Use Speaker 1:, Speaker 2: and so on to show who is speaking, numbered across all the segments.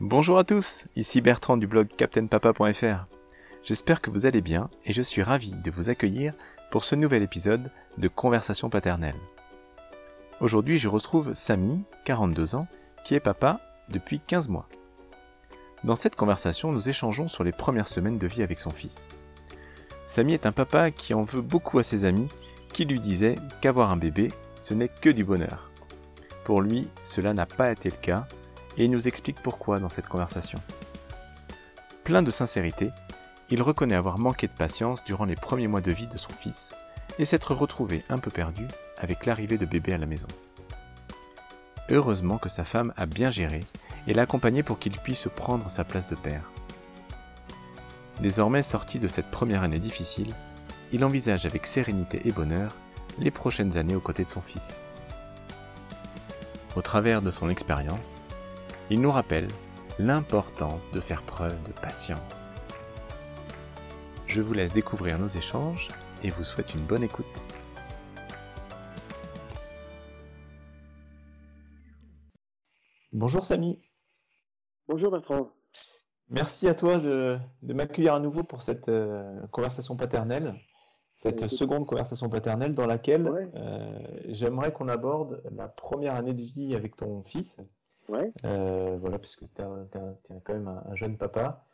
Speaker 1: Bonjour à tous, ici Bertrand du blog captainpapa.fr. J'espère que vous allez bien et je suis ravi de vous accueillir pour ce nouvel épisode de Conversation paternelle. Aujourd'hui, je retrouve Samy, 42 ans, qui est papa depuis 15 mois. Dans cette conversation, nous échangeons sur les premières semaines de vie avec son fils. Samy est un papa qui en veut beaucoup à ses amis, qui lui disaient qu'avoir un bébé, ce n'est que du bonheur. Pour lui, cela n'a pas été le cas et il nous explique pourquoi dans cette conversation. Plein de sincérité, il reconnaît avoir manqué de patience durant les premiers mois de vie de son fils et s'être retrouvé un peu perdu avec l'arrivée de bébé à la maison. Heureusement que sa femme a bien géré et l'a accompagné pour qu'il puisse prendre sa place de père. Désormais sorti de cette première année difficile, il envisage avec sérénité et bonheur les prochaines années aux côtés de son fils. Au travers de son expérience, il nous rappelle l'importance de faire preuve de patience. Je vous laisse découvrir nos échanges et vous souhaite une bonne écoute. Bonjour Samy.
Speaker 2: Bonjour Bertrand.
Speaker 1: Merci à toi de, m'accueillir à nouveau pour cette euh, conversation paternelle, cette seconde conversation paternelle dans laquelle euh, j'aimerais qu'on aborde la première année de vie avec ton fils.
Speaker 2: Ouais.
Speaker 1: Euh, voilà, puisque tu es, quand même un, jeune papa.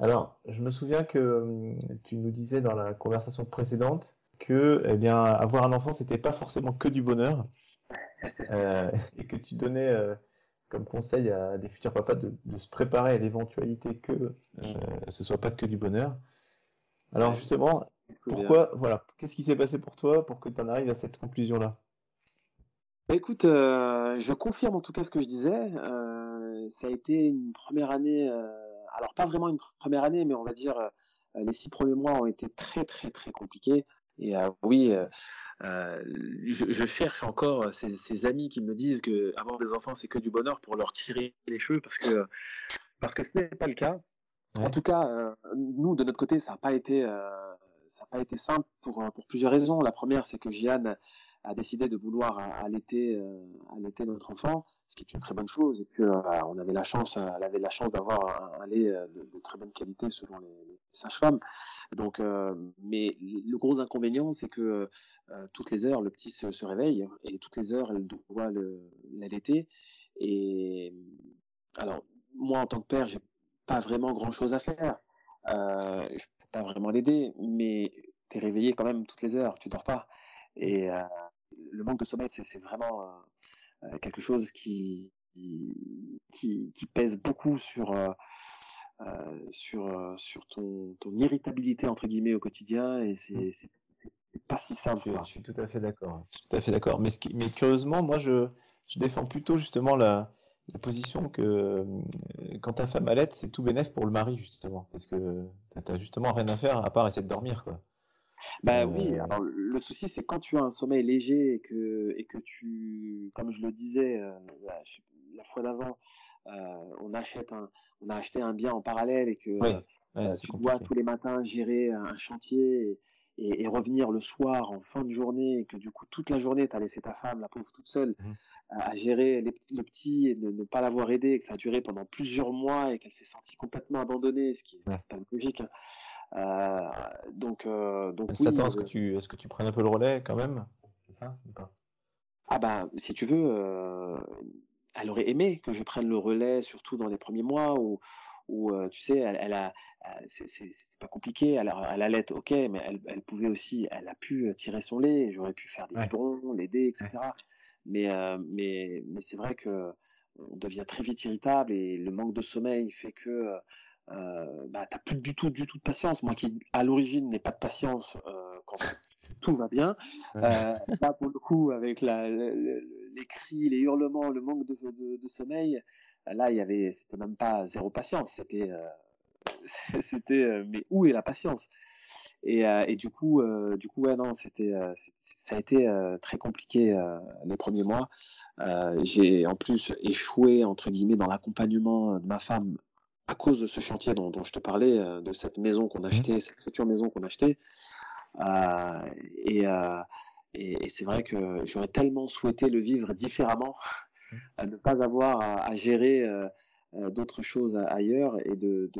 Speaker 1: Alors, je me souviens que hum, tu nous disais dans la conversation précédente que, eh bien, avoir un enfant, c'était pas forcément que du bonheur, euh, et que tu donnais euh, comme conseil à des futurs papas de, se préparer à l'éventualité que ce soit pas que du bonheur. Alors justement, pourquoi, voilà, qu'est-ce qui s'est passé pour toi pour que tu en arrives à cette conclusion-là?
Speaker 2: Bah, écoute, euh, je confirme en tout cas ce que je disais. Euh, ça a été une première année, euh, alors pas vraiment une première année, mais on va dire les six premiers mois ont été très très très compliqués. Et oui, je, cherche encore ces, amis qui me disent que avoir des enfants c'est que du bonheur pour leur tirer les cheveux parce que parce que ce n'est pas le cas. En tout cas, nous de notre côté, ça n'a pas été ça n'a pas été simple pour pour plusieurs raisons. La première, c'est que Jeanne a décidé de vouloir allaiter, euh, allaiter notre enfant, ce qui est une très bonne chose. Et puis, euh, on avait la chance, elle avait la chance d'avoir un, lait euh, de, très bonne qualité selon les, sages-femmes. Donc, mais le gros inconvénient, c'est que toutes les heures, le petit se, réveille et toutes les heures, elle doit l'allaiter. Et alors, moi, en tant que père, j'ai pas vraiment grand-chose à faire. Euh, je peux pas vraiment l'aider, mais tu es réveillé quand même toutes les heures, tu dors pas. Le manque de sommeil, c'est vraiment euh, euh, quelque chose qui, qui, qui, pèse beaucoup sur, euh, sur, sur ton, ton, irritabilité entre guillemets au quotidien et c'est mmh. pas si simple.
Speaker 1: Je, suis tout à fait d'accord. Tout à fait d'accord. Mais, mais curieusement, moi, je, je défends plutôt justement la, la position que quand ta femme allait, c'est tout bénéf pour le mari justement, parce que t'as justement rien à faire à part essayer de dormir, quoi.
Speaker 2: Bah oui, euh, alors le souci c'est quand tu as un sommeil léger et que, et que tu, comme je le disais euh, la, fois d'avant, euh, on achète un, on a acheté un bien en parallèle et que tu dois tous les matins gérer un chantier et, revenir le soir en fin de journée et que du coup toute la journée tu as laissé ta femme, la pauvre toute seule, mmh. À gérer le petit et ne, ne pas l'avoir aidé et que ça a duré pendant plusieurs mois et qu'elle s'est sentie complètement abandonnée, ce qui est pas logique. Hein. Euh, donc, euh, donc
Speaker 1: oui, est-ce que tu, est-ce que tu prennes un peu le relais quand même C'est ça
Speaker 2: Ah bah, si tu veux, euh, elle aurait aimé que je prenne le relais, surtout dans les premiers mois où, où tu sais, elle, elle a, c'est, pas compliqué. Elle, elle allait, ok, mais elle, elle, pouvait aussi, elle a pu tirer son lait. J'aurais pu faire des biberons, l'aider, etc. Mais, mais, mais c'est vrai que on devient très vite irritable et le manque de sommeil fait que euh, bah, t'as plus du tout, du tout de patience. Moi qui, à l'origine, n'ai pas de patience euh, quand tout va bien. Euh, là, pour le coup, avec la, les cris, les hurlements, le manque de, de, sommeil, là, il y avait, c'était même pas zéro patience. C'était, euh, c'était, euh, mais où est la patience? Et, et, du coup, du coup, ouais, non, c'était, ça a été très compliqué les premiers mois. j'ai en plus échoué entre guillemets dans l'accompagnement de ma femme à cause de ce chantier dont, je te parlais, euh, de cette maison qu'on a mmh. achetée, cette future maison qu'on a achetée. Euh, euh, et, et, c'est vrai que j'aurais tellement souhaité le vivre différemment, mmh. ne pas avoir à, gérer d'autres choses ailleurs et de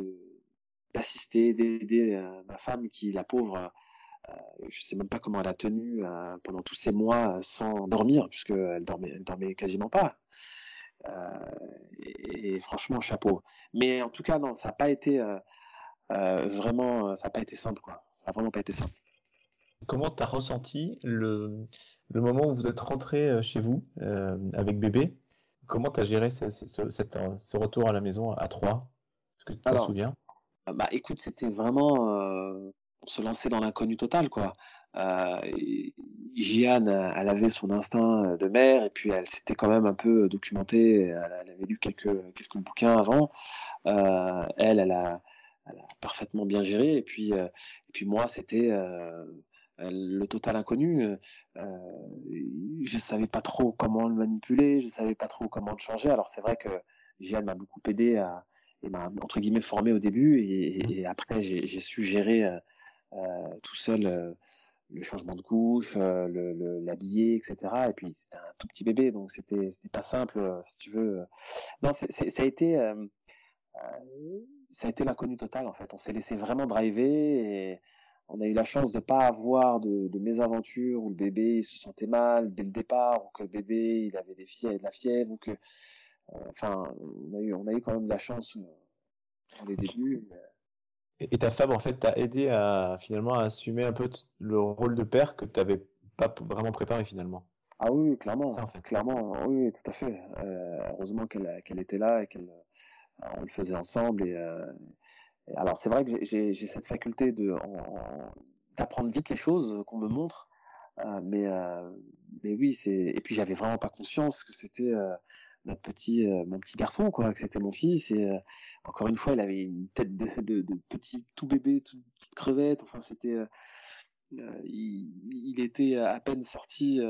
Speaker 2: d'assister, d'aider ma femme qui, la pauvre, je sais même pas comment elle a tenu pendant tous ces mois sans dormir, puisqu'elle dormait, elle dormait quasiment pas. et, franchement, chapeau. Mais en tout cas, non, ça n'a pas été vraiment, ça n'a pas été simple, quoi. Ça n'a vraiment pas été simple.
Speaker 1: Comment tu as ressenti le, le moment où vous êtes rentré chez vous avec bébé? Comment tu as géré ce, ce, retour à la maison à trois? Est-ce que tu te souviens?
Speaker 2: Bah écoute, c'était vraiment se lancer dans l'inconnu total, quoi. Euh, Jeanne, elle avait son instinct de mère et puis elle s'était quand même un peu documentée. Elle, avait lu quelques, quelques bouquins avant. Euh, elle, elle a, elle a, parfaitement bien géré. Et puis, euh, et puis moi, c'était euh, le total inconnu. Euh, je savais pas trop comment le manipuler, je savais pas trop comment le changer. Alors c'est vrai que Jeanne m'a beaucoup aidé à, m'a entre guillemets formé au début et, et après j'ai su gérer euh, tout seul euh, le changement de couche, euh, le, l'habiller, etc. Et puis c'était un tout petit bébé, donc c'était c'était pas simple, si tu veux. Non, ça a été ça a été l'inconnu total en fait. On s'est laissé vraiment driver et on a eu la chance de pas avoir de, de mésaventures où le bébé il se sentait mal dès le départ ou que le bébé il avait des fièvres, de la fièvre ou que enfin on a eu on a eu quand même de la chance dans les débuts.
Speaker 1: Et ta femme, en fait, t'a aidé à finalement à assumer un peu le rôle de père que tu n'avais pas vraiment préparé finalement?
Speaker 2: Ah oui, clairement. Ça, en fait. Clairement, oui, tout à fait. Euh, heureusement qu'elle était là et qu'on euh, le faisait ensemble. Euh, et, alors, c'est vrai que j'ai cette faculté de d'apprendre vite les choses qu'on me montre. mais, mais oui, c'est. Et puis, j'avais vraiment pas conscience que c'était notre petit, euh, mon petit garçon, quoi, que c'était mon fils. Et euh, encore une fois, il avait une tête de, petit tout bébé, toute petite crevette. Enfin, c'était, euh, il, était à peine sorti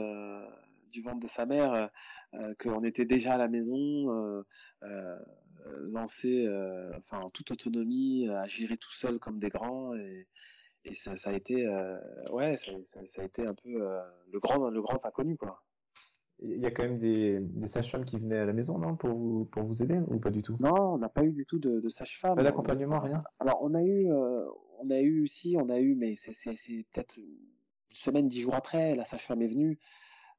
Speaker 2: du ventre de sa mère, qu'on était déjà à la maison, lancé, enfin, en toute autonomie, à gérer tout seul comme des grands. Et, ça, ça a été, ouais, ça, ça, a été un peu le grand, le grand inconnu, quoi.
Speaker 1: Il y a quand même des, des sages-femmes qui venaient à la maison, non, pour vous, pour vous aider ou pas du tout?
Speaker 2: Non, on n'a pas eu du tout de, de sages-femmes.
Speaker 1: Pas d'accompagnement, rien?
Speaker 2: Alors, on a eu, euh, on a eu, si, on a eu, mais c'est peut-être une semaine, dix jours après, la sage-femme est venue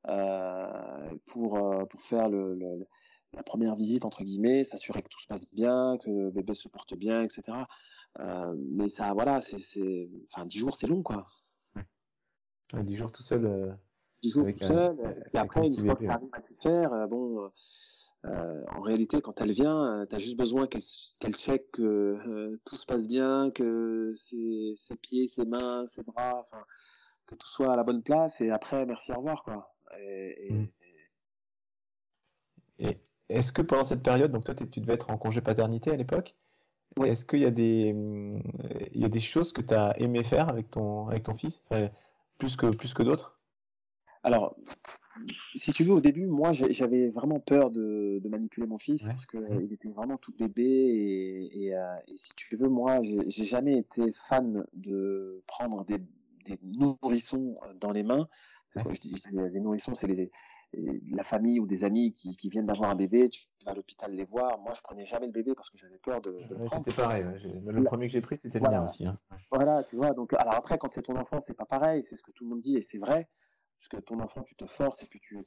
Speaker 2: euh, pour, euh, pour faire le, le, la première visite, entre guillemets, s'assurer que tout se passe bien, que le bébé se porte bien, etc. Mais ça, voilà, c'est, enfin, dix jours, c'est long, quoi.
Speaker 1: Ouais, dix jours tout seul euh,
Speaker 2: tout seul. et après, une fois qu'elle arrive à tout faire, euh, bon, euh, en réalité, quand elle vient, euh, tu as juste besoin qu'elle qu'elle check que tout se passe bien, que ses, ses, pieds, ses mains, ses bras, enfin, que tout soit à la bonne place. Et après, merci, au revoir, quoi. Et, et,
Speaker 1: mm. et est-ce que pendant cette période, donc toi, tu devais être en congé paternité à l'époque, oui. est-ce qu'il y a des, il y a des choses que tu as aimé faire avec ton, avec ton fils, enfin, plus que, plus que d'autres?
Speaker 2: Alors, si tu veux, au début, moi, j'avais vraiment peur de, manipuler mon fils parce qu'il mmh. était vraiment tout bébé et, euh, et, si tu veux, moi, j'ai jamais été fan de prendre des, nourrissons dans les mains. je dis les nourrissons, c'est les, la famille ou des amis qui, viennent d'avoir un bébé, tu vas à l'hôpital les voir. Moi, je prenais jamais le bébé parce que j'avais peur de. de
Speaker 1: c'était pareil. Le premier que j'ai pris, c'était le mien aussi. Hein.
Speaker 2: Voilà, tu vois. Donc, alors après, quand c'est ton enfant, c'est pas pareil. C'est ce que tout le monde dit et c'est vrai que ton enfant, tu te forces et puis tu.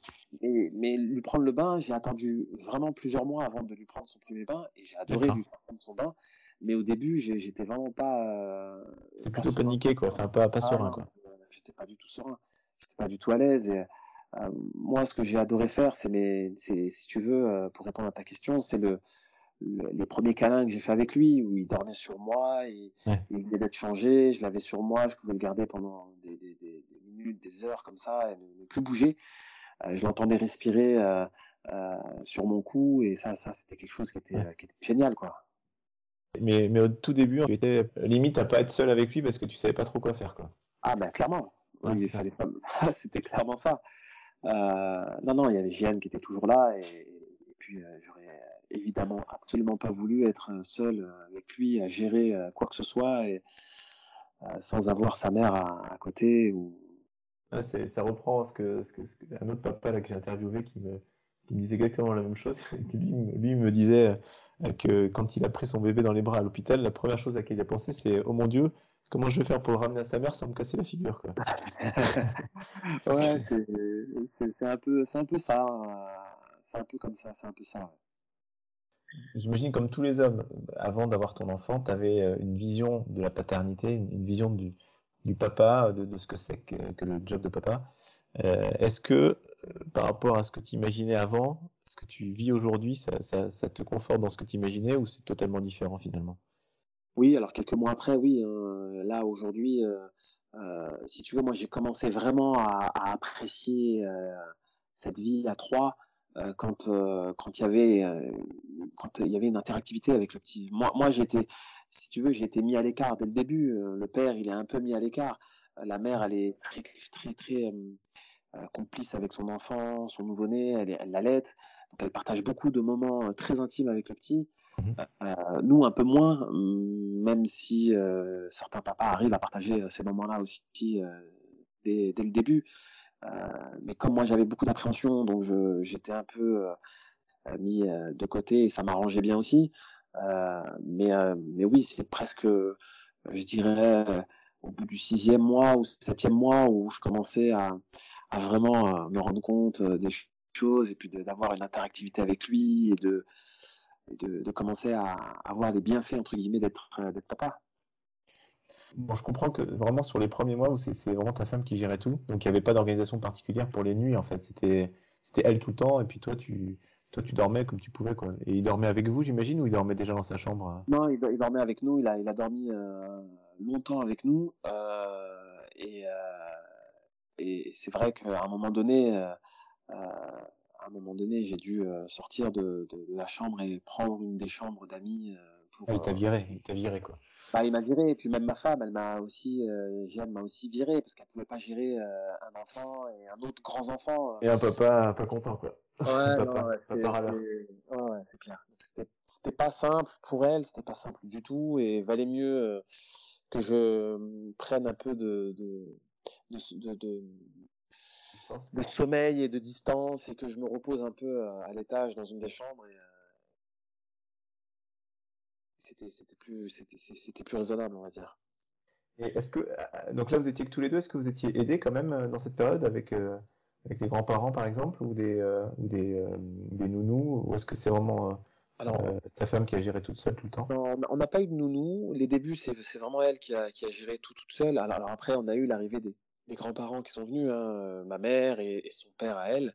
Speaker 2: Mais, lui prendre le bain, j'ai attendu vraiment plusieurs mois avant de lui prendre son premier bain et j'ai adoré lui prendre son bain. Mais au début, j'étais vraiment pas. Euh,
Speaker 1: plutôt paniqué, quoi. Enfin, pas, pas ah, serein, quoi.
Speaker 2: J'étais pas du tout serein. J'étais pas du tout à l'aise. Et, euh, moi, ce que j'ai adoré faire, c'est si tu veux, euh, pour répondre à ta question, c'est le, les premiers câlins que j'ai fait avec lui, où il dormait sur moi, et, il venait d'être changé, je l'avais sur moi, je pouvais le garder pendant des, des, des, des minutes, des heures comme ça, et ne, plus bouger. Euh, je l'entendais respirer euh, euh, sur mon cou, et ça, ça c'était quelque chose qui était, qui était, génial, quoi.
Speaker 1: Mais, mais au tout début, tu étais limite à pas être seul avec lui parce que tu savais pas trop quoi faire, quoi.
Speaker 2: Ah ben clairement, oui, c'était clairement ça. non, non, il y avait Jeanne qui était toujours là, et, et puis j'aurais évidemment absolument pas voulu être seul euh, avec lui à gérer euh, quoi que ce soit et euh, sans avoir sa mère à, côté ou
Speaker 1: ah, ça reprend ce que, ce que, un autre papa là que j'ai interviewé qui me, qui me disait exactement la même chose. lui, lui me disait que quand il a pris son bébé dans les bras à l'hôpital, la première chose à laquelle il a pensé, c'est oh mon Dieu, comment je vais faire pour le ramener à sa mère sans me casser la figure quoi.
Speaker 2: ouais, c'est un peu, c'est un peu ça, c'est un peu comme ça, c'est un peu ça.
Speaker 1: J'imagine comme tous les hommes, avant d'avoir ton enfant, tu avais euh, une vision de la paternité, une vision du, papa, de, ce que c'est que, le job de papa. Euh, est-ce que euh, par rapport à ce que tu imaginais avant, ce que tu vis aujourd'hui, ça, te conforte dans ce que tu imaginais ou c'est totalement différent finalement?
Speaker 2: Oui, alors quelques mois après, oui. Hein. là aujourd'hui, si tu veux, moi j'ai commencé vraiment à, apprécier cette vie à trois quand quand il y avait quand il y avait une interactivité avec le petit. Moi, moi j'étais si tu veux, j'ai été mis à l'écart dès le début. Euh, le père, il est un peu mis à l'écart. Euh, la mère, elle est très, très, très euh, complice avec son enfant, son nouveau-né, elle, l'allait. Donc elle partage beaucoup de moments très intimes avec le petit. Mmh nous, un peu moins, mmh, même si certains papas arrivent à partager ces moments-là aussi dès, dès, le début. Mais comme moi, j'avais beaucoup d'appréhension, donc j'étais un peu mis de côté et ça m'arrangeait bien aussi. Euh, mais, euh, mais oui, c'est presque, je dirais, au bout du sixième mois ou septième mois où je commençais à, vraiment me rendre compte euh, des choses et puis d'avoir une interactivité avec lui et de, de, de, commencer à avoir les bienfaits entre guillemets d'être papa.
Speaker 1: Bon, je comprends que vraiment sur les premiers mois c'est vraiment ta femme qui gérait tout, donc il n'y avait pas d'organisation particulière pour les nuits en fait, c'était elle tout le temps et puis toi tu, toi, tu dormais comme tu pouvais, quoi. Et il dormait avec vous, j'imagine, ou il dormait déjà dans sa chambre euh?
Speaker 2: Non, il, dormait avec nous. Il a, il a dormi euh, longtemps avec nous. Euh, et, c'est vrai qu'à un moment donné, à donné, j'ai dû sortir de, la chambre et prendre une des chambres d'amis.
Speaker 1: Pour, ah, il t'a viré, il t'a viré, quoi.
Speaker 2: Bah, il m'a viré, et puis même ma femme, elle m'a aussi, Jeanne m'a aussi viré, parce qu'elle pouvait pas gérer un enfant et un autre grand enfant.
Speaker 1: Et un papa pas content, quoi.
Speaker 2: Ouais, ouais, c'est clair. C'était pas simple pour elle, c'était pas simple du tout, et valait mieux euh, que je prenne un peu de, de, de, de, de sommeil et de distance et que je me repose un peu euh, à l'étage dans une des chambres. Et, euh, c'était c'était plus c'était plus raisonnable, on va dire.
Speaker 1: Et est-ce que donc là vous étiez que tous les deux, est-ce que vous étiez aidés quand même dans cette période avec avec les grands-parents par exemple ou des euh, ou des, euh, des nounous ou est-ce que c'est vraiment euh, ta femme qui a géré toute seule tout le temps?
Speaker 2: On n'a pas eu de nounou. Les débuts, c'est vraiment elle qui a, qui a géré tout toute seule. Alors, après, on a eu l'arrivée des, des grands-parents qui sont venus, hein, ma mère et, son père à elle.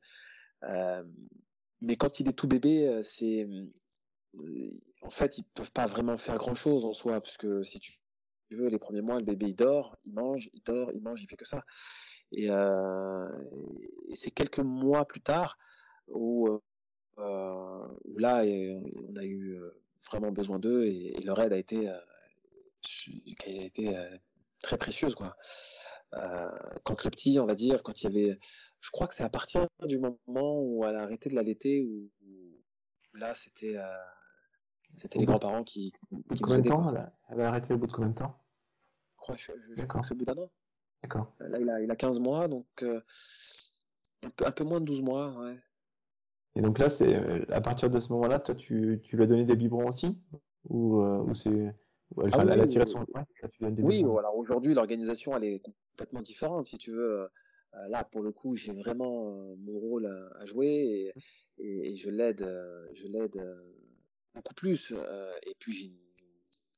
Speaker 2: mais quand il est tout bébé, c'est en fait, ils peuvent pas vraiment faire grand-chose en soi, parce que si tu veux, les premiers mois, le bébé il dort, il mange, il dort, il mange, il fait que ça. Et, euh, et c'est quelques mois plus tard où, euh, où là, on a eu euh, vraiment besoin d'eux et, leur aide a été, a été très précieuse. Quoi. quand le petit, on va dire, quand il y avait, je crois que c'est à partir du moment où elle a arrêté de l'allaiter où, là c'était c'était les grands-parents qui,
Speaker 1: qui combien de temps elle a, arrêté au bout de combien de temps?
Speaker 2: Je crois, je, je crois que c'est au bout d'un an.
Speaker 1: D'accord.
Speaker 2: Là, il a, il a 15 mois, donc euh, un, peu, un, peu, moins de 12 mois, ouais.
Speaker 1: Et donc là, c'est à partir de ce moment-là, toi, tu, tu lui as donné des biberons aussi? Ou, euh, ou c'est. Enfin, ah, elle a tiré son.
Speaker 2: oui, alors aujourd'hui, l'organisation, elle est complètement différente, si tu veux. Euh, là, pour le coup, j'ai vraiment mon rôle à, jouer et, et, je l'aide, je l'aide beaucoup plus. et puis j'ai une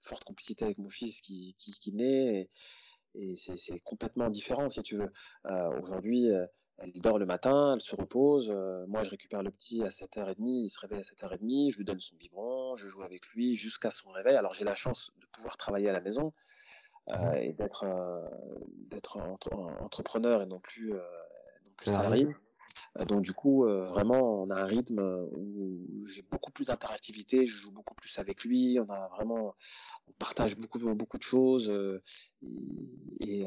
Speaker 2: forte complicité avec mon fils qui, qui, qui naît. Et, et c'est complètement différent si tu veux. Euh, Aujourd'hui, euh, elle dort le matin, elle se repose. Euh, moi, je récupère le petit à 7h30, il se réveille à 7h30, je lui donne son biberon, je joue avec lui jusqu'à son réveil. Alors, j'ai la chance de pouvoir travailler à la maison euh, et d'être d'être entrepreneur et non plus, non plus salarié. Euh, donc du coup, euh, vraiment, on a un rythme où j'ai beaucoup plus d'interactivité, je joue beaucoup plus avec lui, on a vraiment, on partage beaucoup beaucoup de choses euh, et,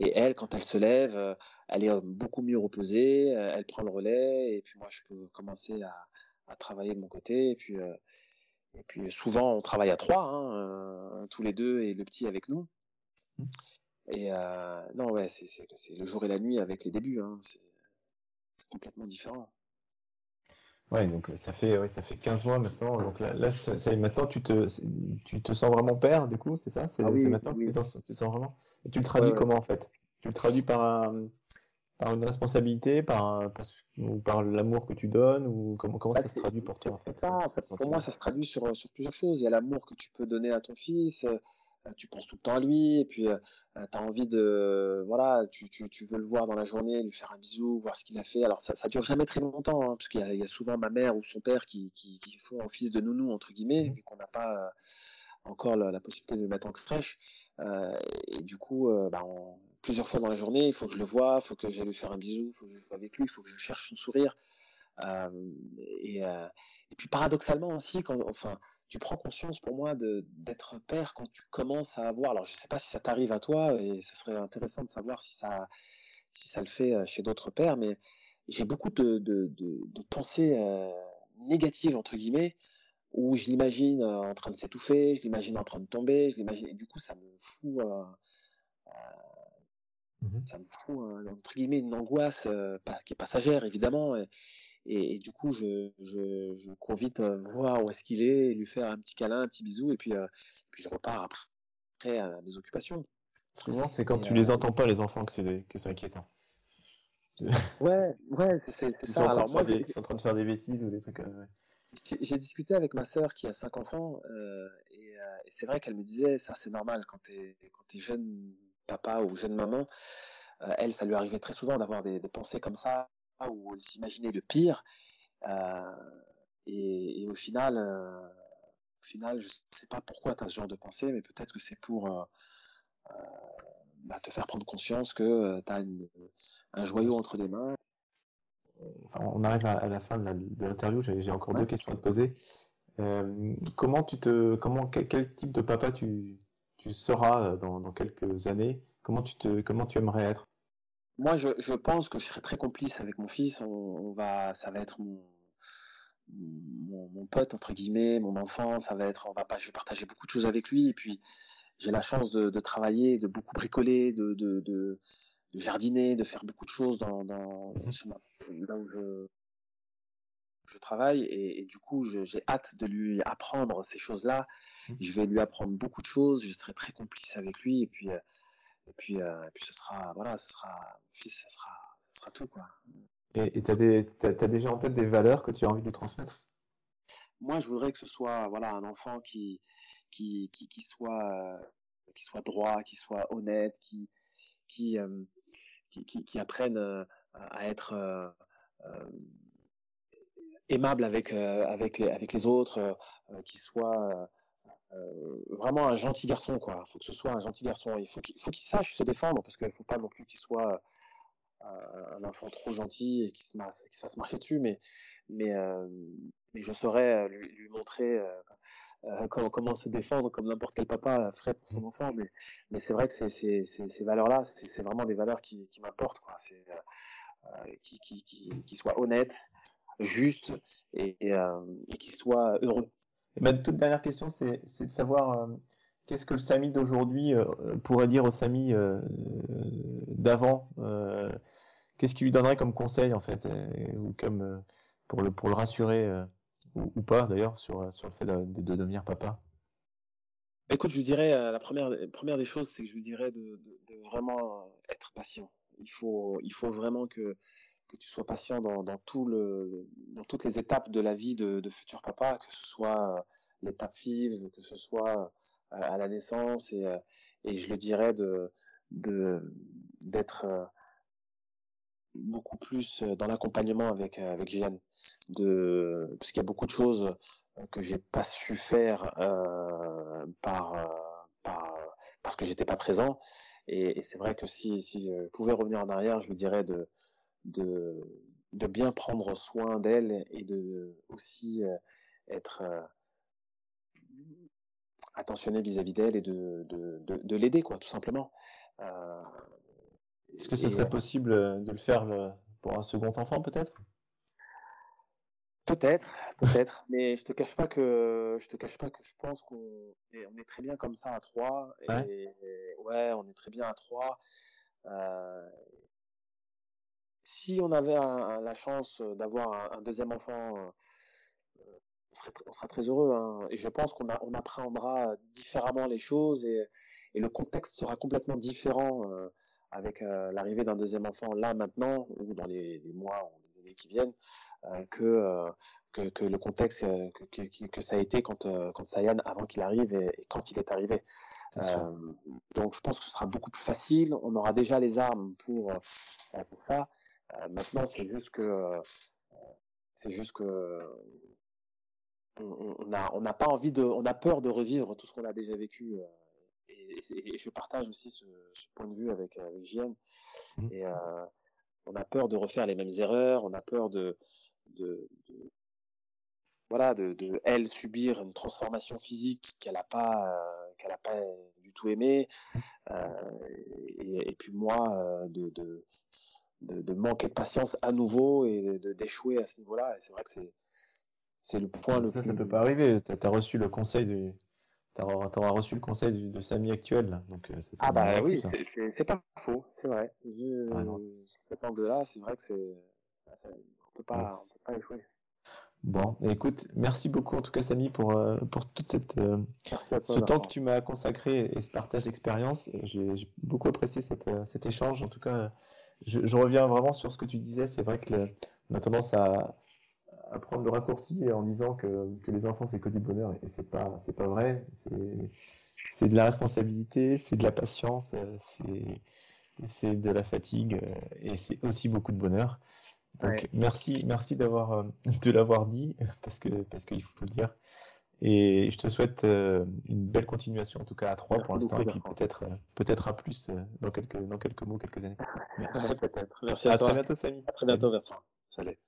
Speaker 2: et, elle, quand elle se lève, elle est beaucoup mieux reposée, elle prend le relais et puis moi, je peux commencer à, à travailler de mon côté et puis et puis souvent on travaille à trois, hein, tous les deux et le petit avec nous. Mmh. Et non ouais, c'est le jour et la nuit avec les débuts. Hein, c'est complètement différent.
Speaker 1: Ouais, donc ça fait, ouais, ça fait 15 mois maintenant. Donc là, là ça, maintenant, tu te, tu te sens vraiment père, du coup, c'est ça? C'est
Speaker 2: Ah oui,
Speaker 1: maintenant que tu te sens, tu te sens vraiment? Et tu le traduis
Speaker 2: ouais.
Speaker 1: comment en fait? Tu le traduis par un- par une responsabilité, par un- par, ou par l'amour que tu donnes, ou comment, comment
Speaker 2: Bah,
Speaker 1: ça se
Speaker 2: c'est
Speaker 1: traduit pour toi en
Speaker 2: c'est
Speaker 1: fait,
Speaker 2: ça, en fait. Pour moi, ça se traduit sur, sur plusieurs choses. Il y a l'amour que tu peux donner à ton fils, euh, tu penses tout le temps à lui, et puis tu as envie de, voilà, tu, tu, tu veux le voir dans la journée, lui faire un bisou, voir ce qu'il a fait. Alors ça, ça dure jamais très longtemps, hein, parce qu'il y a, il y a souvent ma mère ou son père qui, qui, qui font office de nounou, entre guillemets,
Speaker 1: Mhm.
Speaker 2: vu qu'on n'a pas euh, encore la, la possibilité de le mettre en crèche. Euh, et du coup, euh, bah, on- plusieurs fois dans la journée, il faut que je le voie, il faut que j'aille lui faire un bisou, il faut que je joue avec lui, il faut que je cherche son sourire. Euh, et, euh, et puis paradoxalement aussi, quand, enfin, tu prends conscience pour moi d'être père quand tu commences à avoir. Alors je sais pas si ça t'arrive à toi, et ce serait intéressant de savoir si ça, si ça le fait euh, chez d'autres pères, mais j'ai beaucoup de, de, de, de pensées euh, négatives entre guillemets où je l'imagine euh, en train de s'étouffer, je l'imagine en train de tomber, je l'imagine, et du coup ça me fout, euh,
Speaker 1: Mhm.
Speaker 2: ça me fout entre guillemets une angoisse pas- qui est passagère évidemment, et, et, et du coup je, je, je cours vite euh, voir où est-ce qu'il est, et lui faire un petit câlin, un petit bisou, et puis, euh, puis je repars après à mes occupations.
Speaker 1: Souvent, c'est quand
Speaker 2: Et,
Speaker 1: tu
Speaker 2: euh,
Speaker 1: les entends pas, les enfants, que c'est que c'est inquiétant.
Speaker 2: ouais, ouais, c'est
Speaker 1: sont
Speaker 2: ça.
Speaker 1: en train
Speaker 2: Alors
Speaker 1: de
Speaker 2: moi,
Speaker 1: faire des, ils sont en train de faire des bêtises ou des trucs. euh, ouais.
Speaker 2: j'ai discuté avec ma sœur qui a cinq enfants, euh, et, euh, et c'est vrai qu'elle me disait, ça c'est normal quand t'es quand t'es jeune papa ou jeune maman, euh, elle, ça lui arrivait très souvent d'avoir des, des pensées comme ça, où elle s'imaginait le pire, euh, et, et au final, euh, au final, je sais pas pourquoi tu as ce genre de pensée, mais peut-être que c'est pour euh, bah, te faire prendre conscience que tu as un joyau entre les mains.
Speaker 1: Enfin, on arrive à, la fin de l'interview, j'ai encore
Speaker 2: Ouais.
Speaker 1: deux questions à te poser. Euh, comment tu te, comment, quel, quel type de papa tu, tu seras dans, dans quelques années? Comment tu te, comment tu aimerais être?
Speaker 2: Moi, je, je pense que je serai très complice avec mon fils. On, on va, ça va être mon, mon, mon pote entre guillemets, mon enfant. Ça va être, on va pas, je vais partager beaucoup de choses avec lui. Et puis, j'ai la chance de, de travailler, de beaucoup bricoler, de, de, de, de jardiner, de faire beaucoup de choses dans, dans
Speaker 1: Mhm.
Speaker 2: là où je, je travaille. Et, et du coup, j'ai hâte de lui apprendre ces choses-là.
Speaker 1: Mhm.
Speaker 2: Je vais lui apprendre beaucoup de choses. Je serai très complice avec lui. Et puis, euh, et puis, euh, et puis ce sera, voilà, ce sera, mon fils, ça sera, ça sera tout, quoi.
Speaker 1: Et tu as t'as déjà en tête des valeurs que tu as envie de transmettre?
Speaker 2: Moi, je voudrais que ce soit, voilà, un enfant qui, qui, qui, qui soit, euh, qui soit droit, qui soit honnête, qui, qui, euh, qui, qui, qui apprenne euh, à être aimable avec, avec, les, avec les autres, qui soit vraiment un gentil garçon, quoi. Il faut que ce soit un gentil garçon. Il faut qu'il sache se défendre, parce qu'il ne faut pas non plus qu'il soit euh, un enfant trop gentil et qu'il se, masse- se fasse marcher dessus, mais, mais, euh, mais je saurais euh, lui, lui montrer euh, euh, comment, comment se défendre comme n'importe quel papa ferait pour son enfant. Mais, mais c'est vrai que ces valeurs-là, c'est, vraiment des valeurs qui, qui m'importent, quoi. C'est, euh, euh, qui, qui, qui, qui soient honnêtes, justes et, et, euh, et qui soient heureux.
Speaker 1: Et ma toute dernière question, c'est, de savoir euh, qu'est-ce que le Samy d'aujourd'hui euh, pourrait dire au Samy euh, d'avant? qu'est-ce qu'il lui donnerait comme conseil en fait, ou comme pour le pour le rassurer ou, pas d'ailleurs sur sur le fait de, de- de devenir papa?
Speaker 2: Écoute, je lui dirais, la première, première des choses, c'est que je lui dirais de, de- vraiment être patient. Il faut, il faut vraiment que, que tu sois patient dans, dans toutes les étapes de la vie de, futur papa, que ce soit euh, l'étape FIV, que ce soit euh, à la naissance, et, euh, et je le dirais d'être beaucoup plus dans l'accompagnement avec, avec Jeanne, de, parce qu'il y a beaucoup de choses que j'ai pas su faire par, par, parce que j'étais pas présent. Et, et c'est vrai que si, si je pouvais revenir en arrière, je lui dirais de, de, de bien prendre soin d'elle et de aussi euh, être euh, attentionné vis-à-vis d'elle et de, de, de, de l'aider, quoi, tout simplement. Euh,
Speaker 1: Est-ce que ce serait
Speaker 2: euh,
Speaker 1: possible de le faire pour un second enfant peut-être?
Speaker 2: Peut-être, peut-être, mais je te cache pas que je te cache pas que je pense qu'on est, on est très bien comme ça à trois
Speaker 1: Ouais.
Speaker 2: et, et ouais, on est très bien à trois. Euh, si on avait la chance d'avoir un, deuxième enfant, on, sera très heureux. Hein. Et je pense qu'on on appréhendra différemment les choses et, et, le contexte sera complètement différent avec euh, l'arrivée d'un deuxième enfant là maintenant ou dans les, mois ou les années qui viennent euh, euh, que, que, le contexte que, que, ça a été quand quand Sayan avant qu'il arrive et, quand il est arrivé. donc je pense que ce sera beaucoup plus facile. On aura déjà les armes pour pour ça. Maintenant c'est juste que c'est juste que on n'a on pas envie de on a peur de revivre tout ce qu'on a déjà vécu et, je partage aussi ce, point de vue avec, avec mmh. Et euh, on a peur de refaire les mêmes erreurs, on a peur de, de, voilà, de, de, elle subir une transformation physique qu'elle n'a pas, euh, qu'elle a pas du tout aimé, euh, et, et, puis moi euh, de, de, de, manquer de patience à nouveau et d'échouer à ce niveau-là. Et c'est vrai que c'est c'est le point le
Speaker 1: ça, ça peut pas arriver. Tu as, reçu le conseil du, T'auras reçu le conseil de, Samy actuel. Donc, euh,
Speaker 2: ah bah oui, c'est pas faux, c'est vrai. Vu cet angle-là, c'est vrai que c'est. On peut pas, peut pas échouer.
Speaker 1: Bon, écoute, merci beaucoup en tout cas Samy pour, euh, pour toute cette, euh, ce temps que tu m'as consacré et ce partage d'expérience. J'ai beaucoup apprécié cette, cet échange. En tout cas, je, je, reviens vraiment sur ce que tu disais. C'est vrai que on a tendance à, à prendre le raccourci en disant que, que les enfants c'est que du bonheur. Et c'est pas c'est pas vrai. C'est c'est de la responsabilité c'est de la patience c'est c'est de la fatigue et c'est aussi beaucoup de bonheur. Donc merci merci d'avoir euh, de l'avoir dit parce que parce qu'il faut le dire et je te souhaite euh, une belle continuation en tout cas à trois pour l'instant et puis peut-être euh, peut-être à plus dans quelques dans quelques mots quelques années.
Speaker 2: Merci. À, à
Speaker 1: très bientôt Samy.
Speaker 2: À très bientôt Bertrand. Salut.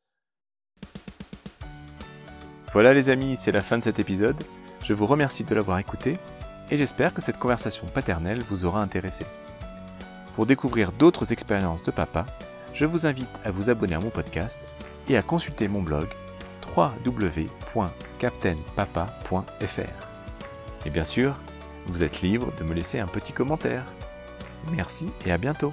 Speaker 3: Voilà les amis, c'est la fin de cet épisode. Je vous remercie de l'avoir écouté et j'espère que cette conversation paternelle vous aura intéressé. Pour découvrir d'autres expériences de papa, je vous invite à vous abonner à mon podcast et à consulter mon blog www.captainpapa.fr. Et bien sûr, vous êtes libre de me laisser un petit commentaire. Merci et à bientôt